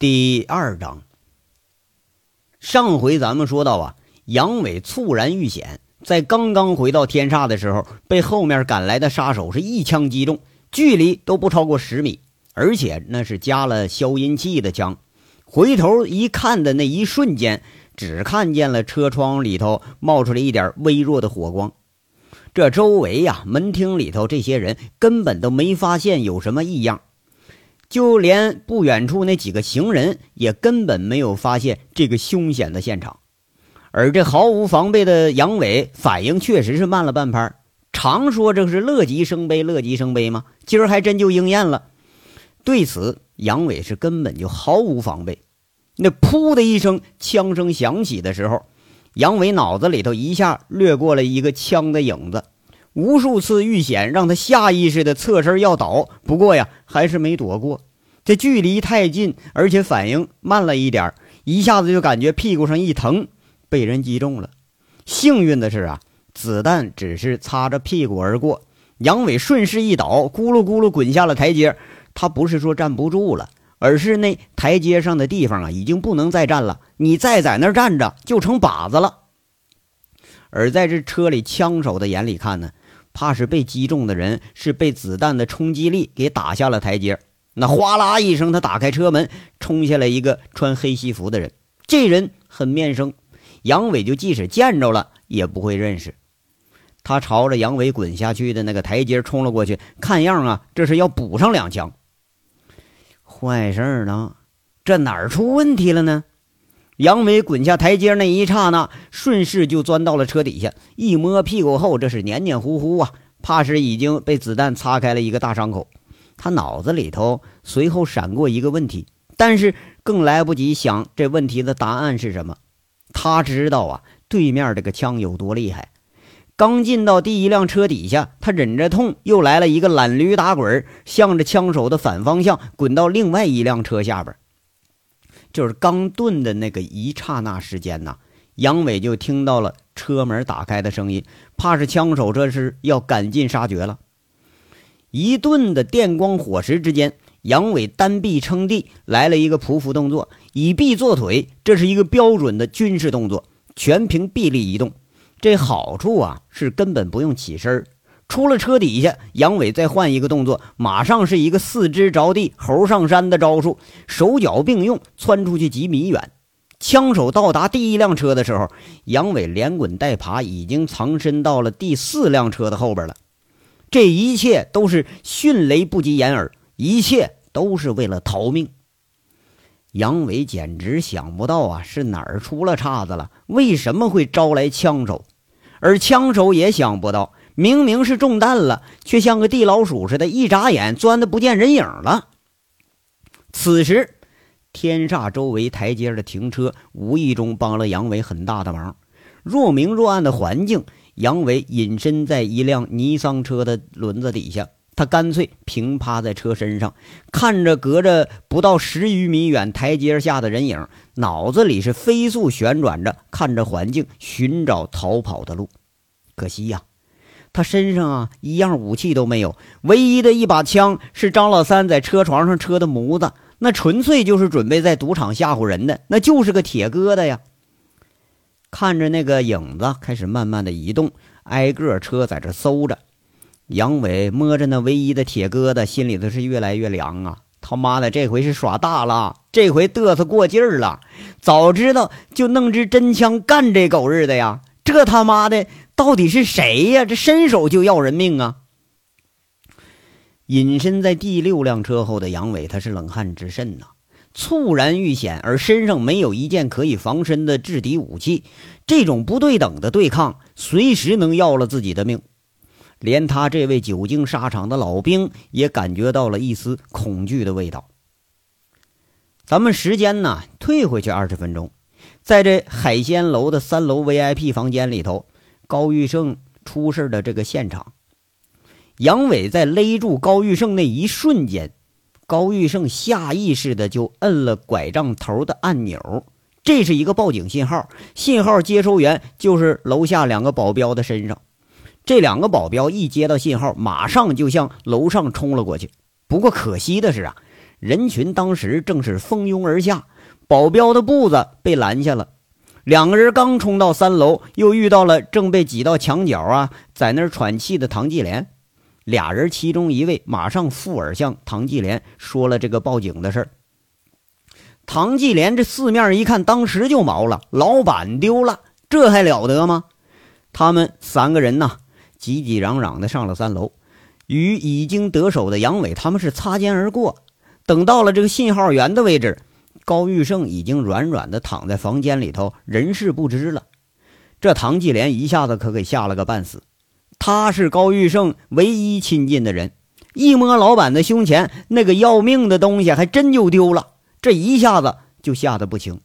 第二章，上回咱们说到啊，杨伟猝然遇险，在刚刚回到天煞的时候，被后面赶来的杀手是一枪击中，距离都不超过十米，而且那是加了消音器的枪。回头一看的那一瞬间，只看见了车窗里头冒出来一点微弱的火光。这周围呀，门厅里头这些人根本都没发现有什么异样。就连不远处那几个行人也根本没有发现这个凶险的现场，而这毫无防备的杨伟反应确实是慢了半拍。常说这是乐极生悲，乐极生悲吗？今儿还真就应验了。对此，杨伟是根本就毫无防备。那噗的一声枪声响起的时候，杨伟脑子里头一下掠过了一个枪的影子。无数次遇险，让他下意识的侧身要倒，不过呀，还是没躲过。这距离太近，而且反应慢了一点一下子就感觉屁股上一疼，被人击中了。幸运的是啊，子弹只是擦着屁股而过。杨伟顺势一倒，咕噜咕噜滚下了台阶。他不是说站不住了，而是那台阶上的地方啊，已经不能再站了。你再在那站着，就成靶子了。而在这车里枪手的眼里看呢？怕是被击中的人是被子弹的冲击力给打下了台阶。那哗啦一声，他打开车门，冲下来一个穿黑西服的人。这人很面生，杨伟就即使见着了也不会认识。他朝着杨伟滚下去的那个台阶冲了过去，看样啊，这是要补上两枪。坏事了，这哪儿出问题了呢？杨伟滚下台阶那一刹那，顺势就钻到了车底下。一摸屁股后，这是黏黏糊糊啊，怕是已经被子弹擦开了一个大伤口。他脑子里头随后闪过一个问题，但是更来不及想这问题的答案是什么。他知道啊，对面这个枪有多厉害。刚进到第一辆车底下，他忍着痛又来了一个懒驴打滚，向着枪手的反方向滚到另外一辆车下边。就是刚顿的那个一刹那时间呐，杨伟就听到了车门打开的声音，怕是枪手这是要赶尽杀绝了。一顿的电光火石之间，杨伟单臂撑地来了一个匍匐动作，以臂作腿，这是一个标准的军事动作，全凭臂力移动。这好处啊，是根本不用起身出了车底下，杨伟再换一个动作，马上是一个四肢着地、猴上山的招数，手脚并用，窜出去几米远。枪手到达第一辆车的时候，杨伟连滚带爬，已经藏身到了第四辆车的后边了。这一切都是迅雷不及掩耳，一切都是为了逃命。杨伟简直想不到啊，是哪儿出了岔子了？为什么会招来枪手？而枪手也想不到。明明是中弹了，却像个地老鼠似的，一眨眼钻的不见人影了。此时，天煞周围台阶的停车无意中帮了杨伟很大的忙。若明若暗的环境，杨伟隐身在一辆尼桑车的轮子底下，他干脆平趴在车身上，看着隔着不到十余米远台阶下的人影，脑子里是飞速旋转着，看着环境，寻找逃跑的路。可惜呀。他身上啊，一样武器都没有，唯一的一把枪是张老三在车床上车的模子，那纯粹就是准备在赌场吓唬人的，那就是个铁疙瘩呀。看着那个影子开始慢慢的移动，挨个车在这搜着，杨伟摸着那唯一的铁疙瘩，心里头是越来越凉啊！他妈的，这回是耍大了，这回嘚瑟过劲儿了，早知道就弄支真枪干这狗日的呀！这他妈的！到底是谁呀？这伸手就要人命啊！隐身在第六辆车后的杨伟，他是冷汗直渗呐。猝然遇险，而身上没有一件可以防身的制敌武器，这种不对等的对抗，随时能要了自己的命。连他这位久经沙场的老兵也感觉到了一丝恐惧的味道。咱们时间呢，退回去二十分钟，在这海鲜楼的三楼 VIP 房间里头。高玉胜出事的这个现场，杨伟在勒住高玉胜那一瞬间，高玉胜下意识的就摁了拐杖头的按钮，这是一个报警信号，信号接收源就是楼下两个保镖的身上。这两个保镖一接到信号，马上就向楼上冲了过去。不过可惜的是啊，人群当时正是蜂拥而下，保镖的步子被拦下了。两个人刚冲到三楼，又遇到了正被挤到墙角啊，在那儿喘气的唐继莲。俩人其中一位马上附耳向唐继莲说了这个报警的事儿。唐继莲这四面一看，当时就毛了，老板丢了，这还了得吗？他们三个人呢，挤挤嚷嚷的上了三楼，与已经得手的杨伟他们是擦肩而过。等到了这个信号源的位置。高玉胜已经软软的躺在房间里头，人事不知了。这唐继莲一下子可给吓了个半死。他是高玉胜唯一亲近的人，一摸老板的胸前那个要命的东西，还真就丢了。这一下子就吓得不轻。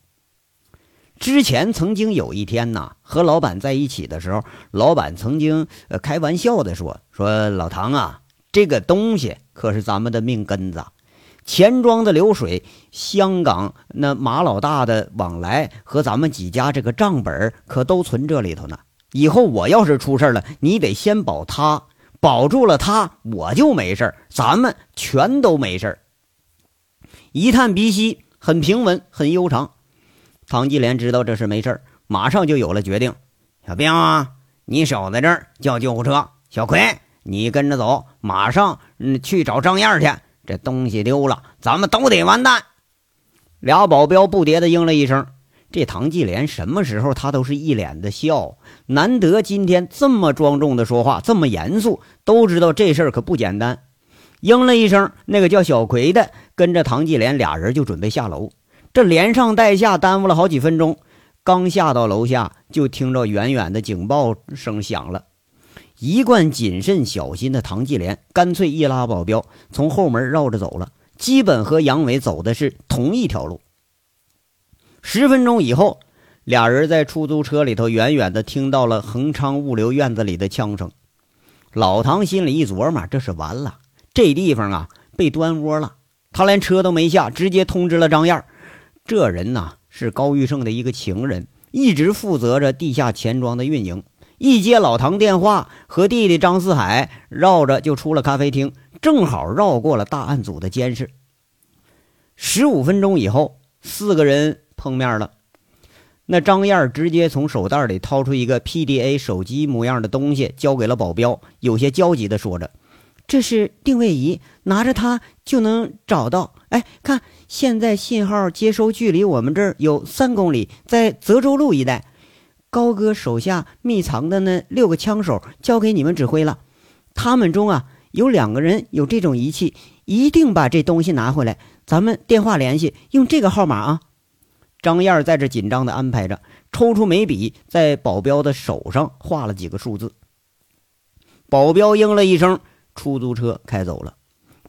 之前曾经有一天呐，和老板在一起的时候，老板曾经呃开玩笑的说：“说老唐啊，这个东西可是咱们的命根子。”钱庄的流水，香港那马老大的往来和咱们几家这个账本可都存这里头呢。以后我要是出事了，你得先保他，保住了他，我就没事咱们全都没事一探鼻息，很平稳，很悠长。唐继莲知道这是没事马上就有了决定。小兵啊，你守在这儿叫救护车。小葵，你跟着走，马上嗯去找张燕去。这东西丢了，咱们都得完蛋。俩保镖不迭的应了一声。这唐继莲什么时候他都是一脸的笑，难得今天这么庄重的说话，这么严肃，都知道这事儿可不简单。应了一声，那个叫小葵的跟着唐继莲俩人就准备下楼。这连上带下耽误了好几分钟，刚下到楼下，就听着远远的警报声响了。一贯谨慎小心的唐继莲，干脆一拉保镖，从后门绕着走了，基本和杨伟走的是同一条路。十分钟以后，俩人在出租车里头远远的听到了恒昌物流院子里的枪声。老唐心里一琢磨，这是完了，这地方啊被端窝了。他连车都没下，直接通知了张燕这人呐是高玉胜的一个情人，一直负责着地下钱庄的运营。一接老唐电话，和弟弟张四海绕着就出了咖啡厅，正好绕过了大案组的监视。十五分钟以后，四个人碰面了。那张燕直接从手袋里掏出一个 PDA 手机模样的东西，交给了保镖，有些焦急地说着：“这是定位仪，拿着它就能找到。哎，看，现在信号接收距离我们这儿有三公里，在泽州路一带。”高哥手下密藏的那六个枪手交给你们指挥了，他们中啊有两个人有这种仪器，一定把这东西拿回来。咱们电话联系，用这个号码啊。张燕在这紧张的安排着，抽出眉笔，在保镖的手上画了几个数字。保镖应了一声，出租车开走了。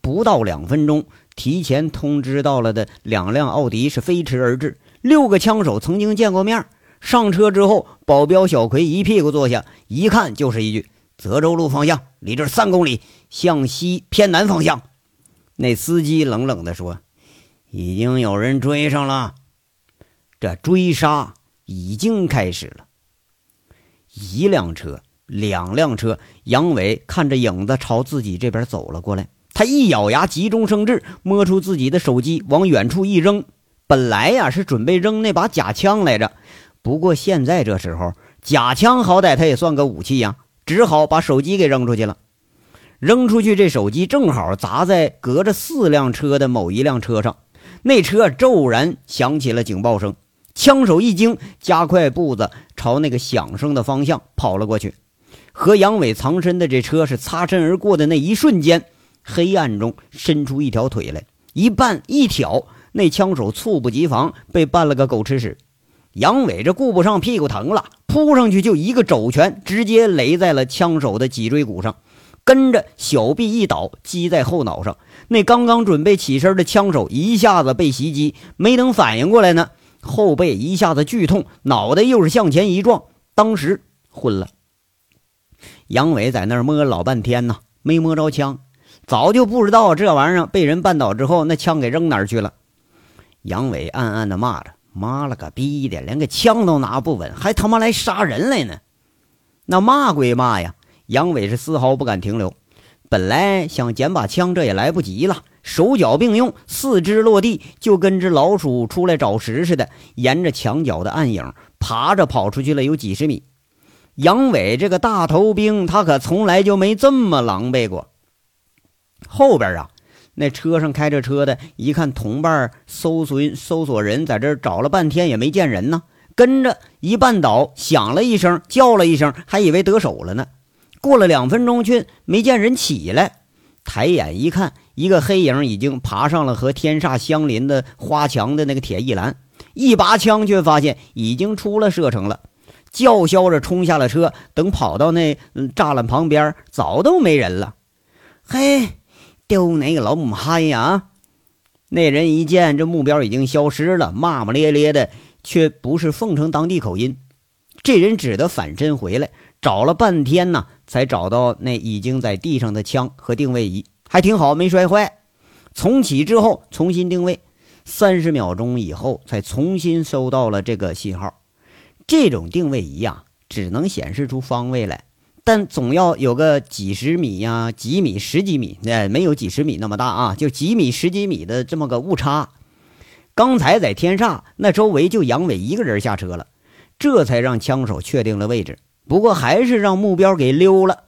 不到两分钟，提前通知到了的两辆奥迪是飞驰而至。六个枪手曾经见过面。上车之后，保镖小葵一屁股坐下，一看就是一句：“泽州路方向，离这三公里，向西偏南方向。”那司机冷冷地说：“已经有人追上了，这追杀已经开始了。”一辆车，两辆车，杨伟看着影子朝自己这边走了过来，他一咬牙，急中生智，摸出自己的手机，往远处一扔。本来呀是准备扔那把假枪来着。不过现在这时候，假枪好歹它也算个武器呀，只好把手机给扔出去了。扔出去，这手机正好砸在隔着四辆车的某一辆车上，那车骤然响起了警报声。枪手一惊，加快步子朝那个响声的方向跑了过去。和杨伟藏身的这车是擦身而过的那一瞬间，黑暗中伸出一条腿来，一绊一挑，那枪手猝不及防被绊了个狗吃屎。杨伟这顾不上屁股疼了，扑上去就一个肘拳，直接擂在了枪手的脊椎骨上，跟着小臂一倒，击在后脑上。那刚刚准备起身的枪手一下子被袭击，没等反应过来呢，后背一下子剧痛，脑袋又是向前一撞，当时昏了。杨伟在那儿摸老半天呢，没摸着枪，早就不知道这玩意儿被人绊倒之后，那枪给扔哪儿去了。杨伟暗暗的骂着。妈了个逼的，连个枪都拿不稳，还他妈来杀人来呢！那骂归骂呀，杨伟是丝毫不敢停留。本来想捡把枪，这也来不及了，手脚并用，四肢落地，就跟只老鼠出来找食似的，沿着墙角的暗影爬着跑出去了有几十米。杨伟这个大头兵，他可从来就没这么狼狈过。后边啊，那车上开着车的，一看同伴搜索搜索人在这儿找了半天也没见人呢，跟着一绊倒，响了一声，叫了一声，还以为得手了呢。过了两分钟，却没见人起来，抬眼一看，一个黑影已经爬上了和天煞相邻的花墙的那个铁艺栏，一拔枪，却发现已经出了射程了。叫嚣着冲下了车，等跑到那栅栏旁边，早都没人了。嘿，丢哪个老母嗨呀！那人一见这目标已经消失了，骂骂咧咧的，却不是凤城当地口音。这人只得反身回来，找了半天呢，才找到那已经在地上的枪和定位仪，还挺好，没摔坏。重启之后重新定位，三十秒钟以后才重新收到了这个信号。这种定位仪呀，只能显示出方位来，但总要有个几十米呀、几米、十几米，哎，没有几十米那么大啊，就几米、十几米的这么个误差。刚才在天煞那周围就杨伟一个人下车了，这才让枪手确定了位置。不过还是让目标给溜了。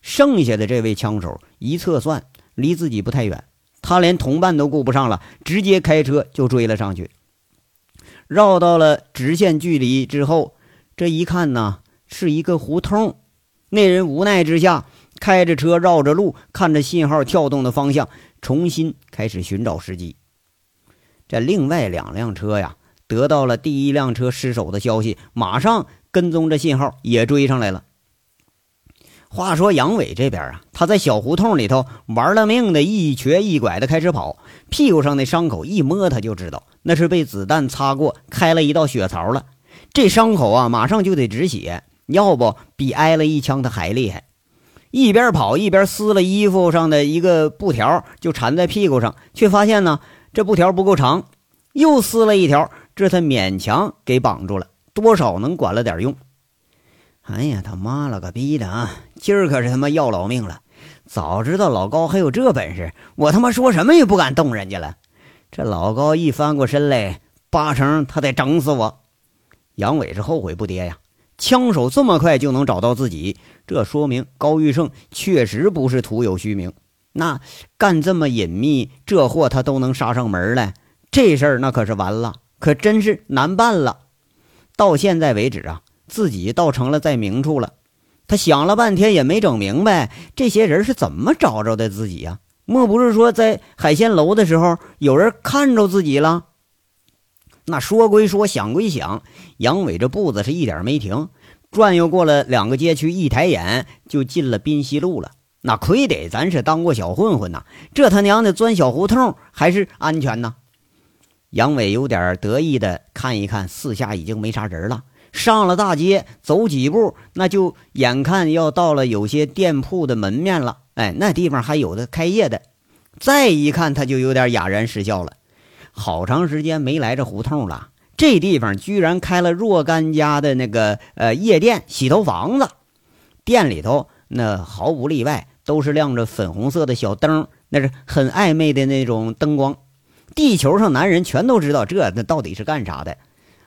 剩下的这位枪手一测算，离自己不太远，他连同伴都顾不上了，直接开车就追了上去。绕到了直线距离之后，这一看呢，是一个胡同。那人无奈之下，开着车绕着路，看着信号跳动的方向，重新开始寻找时机。这另外两辆车呀，得到了第一辆车失手的消息，马上跟踪着信号也追上来了。话说杨伟这边啊，他在小胡同里头玩了命的一瘸一拐的开始跑，屁股上的伤口一摸他就知道。那是被子弹擦过，开了一道血槽了。这伤口啊，马上就得止血，要不比挨了一枪他还厉害。一边跑一边撕了衣服上的一个布条，就缠在屁股上，却发现呢，这布条不够长，又撕了一条，这才勉强给绑住了，多少能管了点用。哎呀，他妈了个逼的啊！今儿可是他妈要老命了。早知道老高还有这本事，我他妈说什么也不敢动人家了。这老高一翻过身来，八成他得整死我。杨伟是后悔不迭呀！枪手这么快就能找到自己，这说明高玉胜确实不是徒有虚名。那干这么隐秘，这货他都能杀上门来，这事儿那可是完了，可真是难办了。到现在为止啊，自己倒成了在明处了。他想了半天也没整明白，这些人是怎么找着的自己呀？莫不是说在海鲜楼的时候有人看着自己了？那说归说，想归想，杨伟这步子是一点没停，转悠过了两个街区，一抬眼就进了滨西路了。那亏得咱是当过小混混呐，这他娘的钻小胡同还是安全呢。杨伟有点得意的看一看四下，已经没啥人了。上了大街，走几步，那就眼看要到了有些店铺的门面了。哎，那地方还有的开业的。再一看，他就有点哑然失笑了。好长时间没来这胡同了，这地方居然开了若干家的那个呃夜店、洗头房子。店里头那毫无例外都是亮着粉红色的小灯，那是很暧昧的那种灯光。地球上男人全都知道这那到底是干啥的。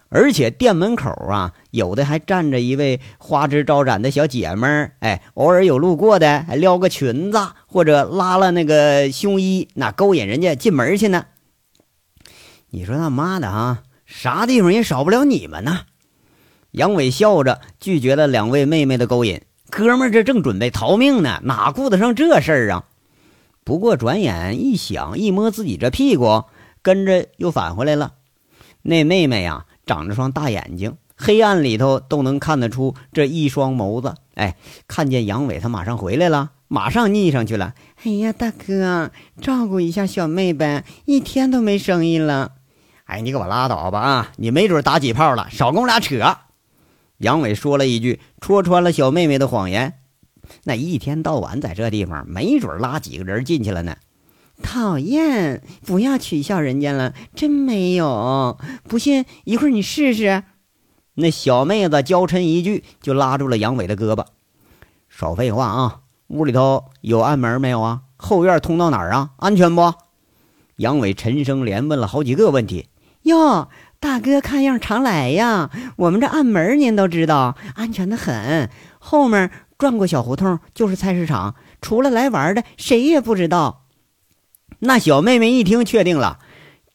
而且店门口啊，有的还站着一位花枝招展的小姐们儿，哎，偶尔有路过的还撩个裙子或者拉了那个胸衣，那勾引人家进门去呢。你说他妈的啊，啥地方也少不了你们呢。杨伟笑着拒绝了两位妹妹的勾引，哥们儿这正准备逃命呢，哪顾得上这事儿啊？不过转眼一想，一摸自己这屁股，跟着又返回来了。那妹妹呀。长着双大眼睛，黑暗里头都能看得出这一双眸子。哎，看见杨伟，他马上回来了，马上腻上去了。哎呀，大哥，照顾一下小妹呗，一天都没生意了。哎，你给我拉倒吧啊！你没准打几炮了，少跟我俩扯。杨伟说了一句，戳穿了小妹妹的谎言。那一天到晚在这地方，没准拉几个人进去了呢。讨厌！不要取笑人家了，真没有。不信，一会儿你试试。那小妹子娇嗔一句，就拉住了杨伟的胳膊。少废话啊！屋里头有暗门没有啊？后院通到哪儿啊？安全不？杨伟沉声连问了好几个问题。哟，大哥看样常来呀？我们这暗门您都知道，安全的很。后面转过小胡同就是菜市场，除了来玩的，谁也不知道。那小妹妹一听，确定了，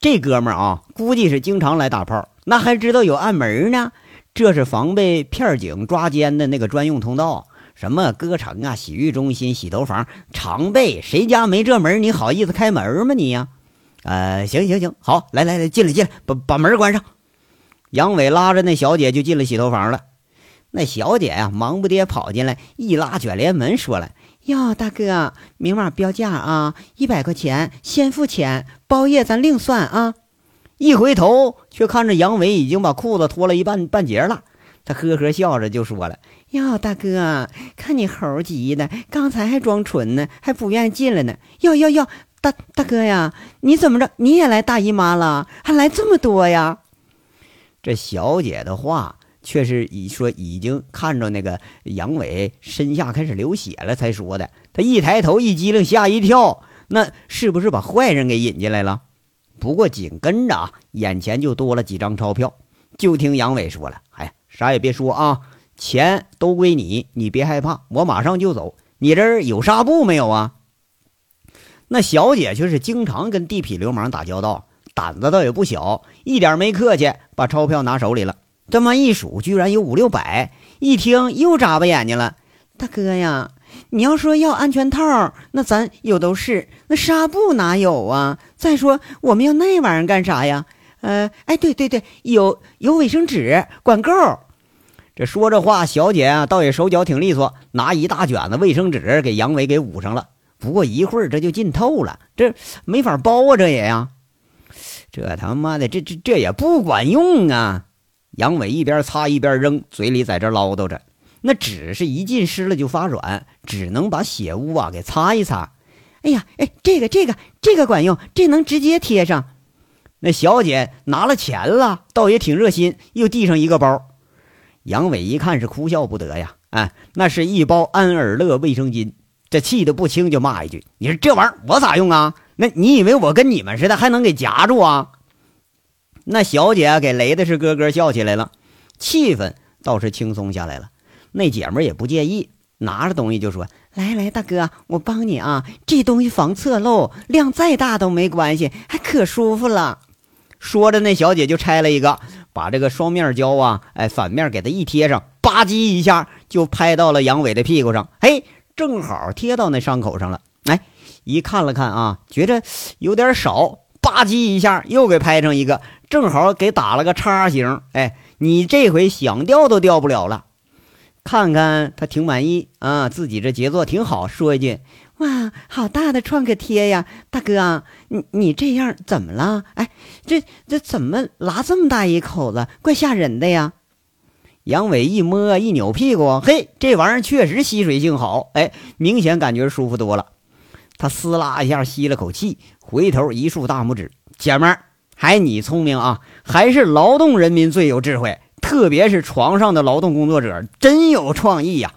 这哥们儿啊，估计是经常来打炮，那还知道有暗门呢。这是防备片警抓奸的那个专用通道，什么歌城啊、洗浴中心、洗头房，常备。谁家没这门？你好意思开门吗？你呀？呃，行行行，好，来来来，进来进来，把把门关上。杨伟拉着那小姐就进了洗头房了。那小姐呀，忙不迭跑进来，一拉卷帘门，说了：“哟，大哥，明码标价啊，一百块钱，先付钱，包夜咱另算啊。”一回头，却看着杨伟已经把裤子脱了一半半截了。他呵呵笑着就说了：“哟，大哥，看你猴急的，刚才还装纯呢，还不愿意进来呢。哟哟哟。”大大哥呀，你怎么着？你也来大姨妈了？还来这么多呀？这小姐的话却是已说已经看着那个杨伟身下开始流血了才说的。他一抬头一激灵，吓一跳，那是不是把坏人给引进来了？不过紧跟着啊，眼前就多了几张钞票。就听杨伟说了：“哎，啥也别说啊，钱都归你，你别害怕，我马上就走。你这儿有纱布没有啊？”那小姐却是经常跟地痞流氓打交道，胆子倒也不小，一点没客气，把钞票拿手里了。这么一数，居然有五六百。一听又眨巴眼睛了。大哥呀，你要说要安全套，那咱有都是，那纱布哪有啊？再说我们要那玩意儿干啥呀？呃，哎，对对对，有有卫生纸，管够。这说这话，小姐啊，倒也手脚挺利索，拿一大卷子卫生纸给杨伟给捂上了。不过一会儿这就浸透了，这没法包啊！这也呀，这他妈的，这这这也不管用啊！杨伟一边擦一边扔，嘴里在这唠叨着。那纸是一浸湿了就发软，只能把血污啊给擦一擦。哎呀，哎，这个这个这个管用，这能直接贴上。那小姐拿了钱了，倒也挺热心，又递上一个包。杨伟一看是哭笑不得呀，哎，那是一包安尔乐卫生巾。这气得不轻，就骂一句：“你说这玩意儿我咋用啊？那你以为我跟你们似的还能给夹住啊？”那小姐给雷的是咯咯笑起来了，气氛倒是轻松下来了。那姐们也不介意，拿着东西就说：“来来，大哥，我帮你啊！这东西防侧漏，量再大都没关系，还可舒服了。”说着，那小姐就拆了一个，把这个双面胶啊，哎，反面给它一贴上，吧唧一下就拍到了杨伟的屁股上。嘿！正好贴到那伤口上了，哎，一看了看啊，觉着有点少，吧唧一下又给拍成一个，正好给打了个叉形。哎，你这回想掉都掉不了了。看看他挺满意啊，自己这杰作挺好，说一句：“哇，好大的创可贴呀，大哥，你你这样怎么了？哎，这这怎么拉这么大一口子，怪吓人的呀。”杨伟一摸一扭屁股，嘿，这玩意儿确实吸水性好，哎，明显感觉舒服多了。他撕拉一下吸了口气，回头一竖大拇指：“姐们儿，还你聪明啊！还是劳动人民最有智慧，特别是床上的劳动工作者，真有创意呀！”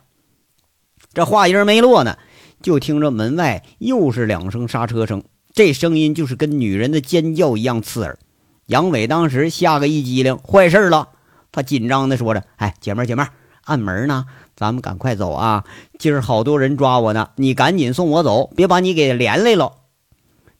这话音没落呢，就听着门外又是两声刹车声，这声音就是跟女人的尖叫一样刺耳。杨伟当时吓个一激灵，坏事了。他紧张的说着：“哎，姐妹，姐妹儿，暗门呢？咱们赶快走啊！今儿好多人抓我呢，你赶紧送我走，别把你给连累了。”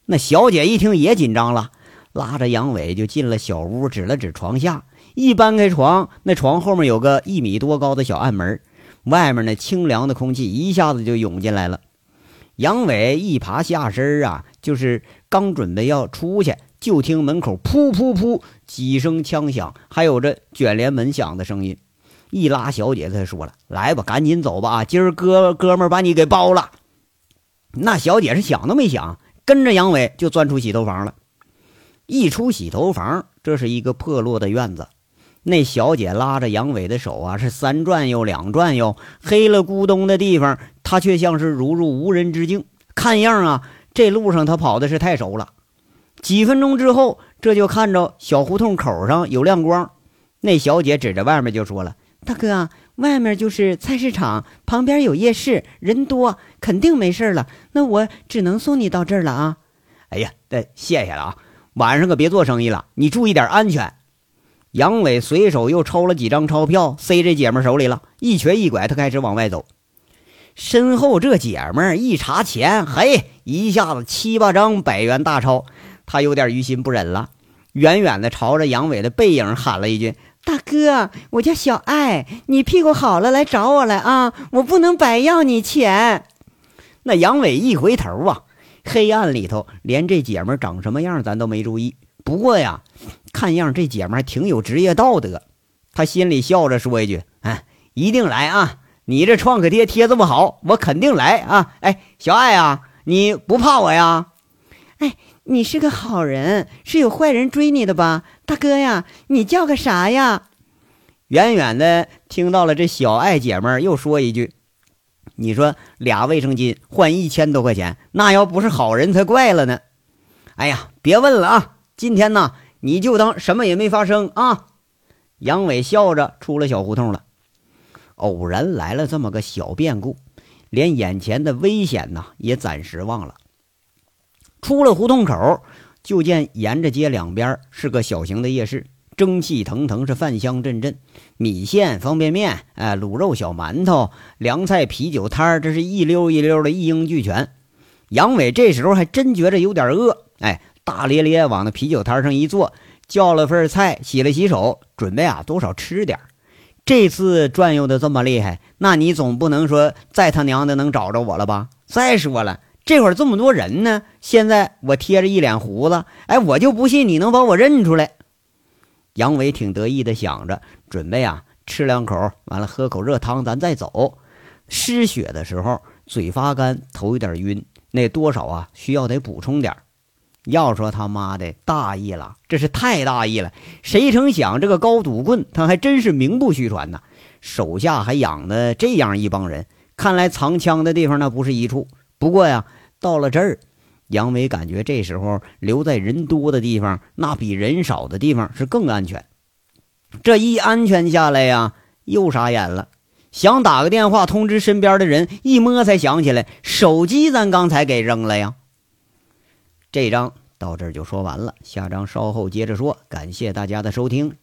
那小姐一听也紧张了，拉着杨伟就进了小屋，指了指床下，一搬开床，那床后面有个一米多高的小暗门，外面那清凉的空气一下子就涌进来了。杨伟一爬下身啊，就是刚准备要出去。就听门口噗噗噗几声枪响，还有这卷帘门响的声音。一拉小姐，才说了：“来吧，赶紧走吧！啊，今儿哥哥们把你给包了。”那小姐是想都没想，跟着杨伟就钻出洗头房了。一出洗头房，这是一个破落的院子。那小姐拉着杨伟的手啊，是三转悠两转悠，黑了咕咚的地方，她却像是如入无人之境。看样啊，这路上她跑的是太熟了。几分钟之后，这就看着小胡同口上有亮光。那小姐指着外面就说了：“大哥，外面就是菜市场，旁边有夜市，人多，肯定没事了。那我只能送你到这儿了啊。”哎呀，那谢谢了啊！晚上可别做生意了，你注意点安全。杨伟随手又抽了几张钞票，塞这姐们手里了，一瘸一拐，他开始往外走。身后这姐们一查钱，嘿，一下子七八张百元大钞，他有点于心不忍了，远远的朝着杨伟的背影喊了一句：“大哥，我叫小爱，你屁股好了来找我来啊！我不能白要你钱。”那杨伟一回头啊，黑暗里头连这姐们长什么样咱都没注意。不过呀，看样这姐们还挺有职业道德，他心里笑着说一句：“哎，一定来啊！”你这创可贴贴这么好，我肯定来啊！哎，小爱啊，你不怕我呀？哎，你是个好人，是有坏人追你的吧？大哥呀，你叫个啥呀？远远的听到了这小爱姐们又说一句：“你说俩卫生巾换一千多块钱，那要不是好人才怪了呢。”哎呀，别问了啊！今天呢，你就当什么也没发生啊！杨伟笑着出了小胡同了。偶然来了这么个小变故，连眼前的危险呐也暂时忘了。出了胡同口，就见沿着街两边是个小型的夜市，蒸汽腾腾，是饭香阵阵，米线、方便面、哎卤肉、小馒头、凉菜、啤酒摊这是一溜一溜的一应俱全。杨伟这时候还真觉着有点饿，哎，大咧咧往那啤酒摊上一坐，叫了份菜，洗了洗手，准备啊多少吃点这次转悠的这么厉害，那你总不能说再他娘的能找着我了吧？再说了，这会儿这么多人呢，现在我贴着一脸胡子，哎，我就不信你能把我认出来。杨伟挺得意的想着，准备啊吃两口，完了喝口热汤，咱再走。失血的时候嘴发干，头有点晕，那多少啊需要得补充点要说他妈的大意了，这是太大意了！谁成想这个高赌棍，他还真是名不虚传呐，手下还养的这样一帮人，看来藏枪的地方那不是一处。不过呀，到了这儿，杨伟感觉这时候留在人多的地方，那比人少的地方是更安全。这一安全下来呀，又傻眼了，想打个电话通知身边的人，一摸才想起来，手机咱刚才给扔了呀。这章到这儿就说完了，下章稍后接着说。感谢大家的收听。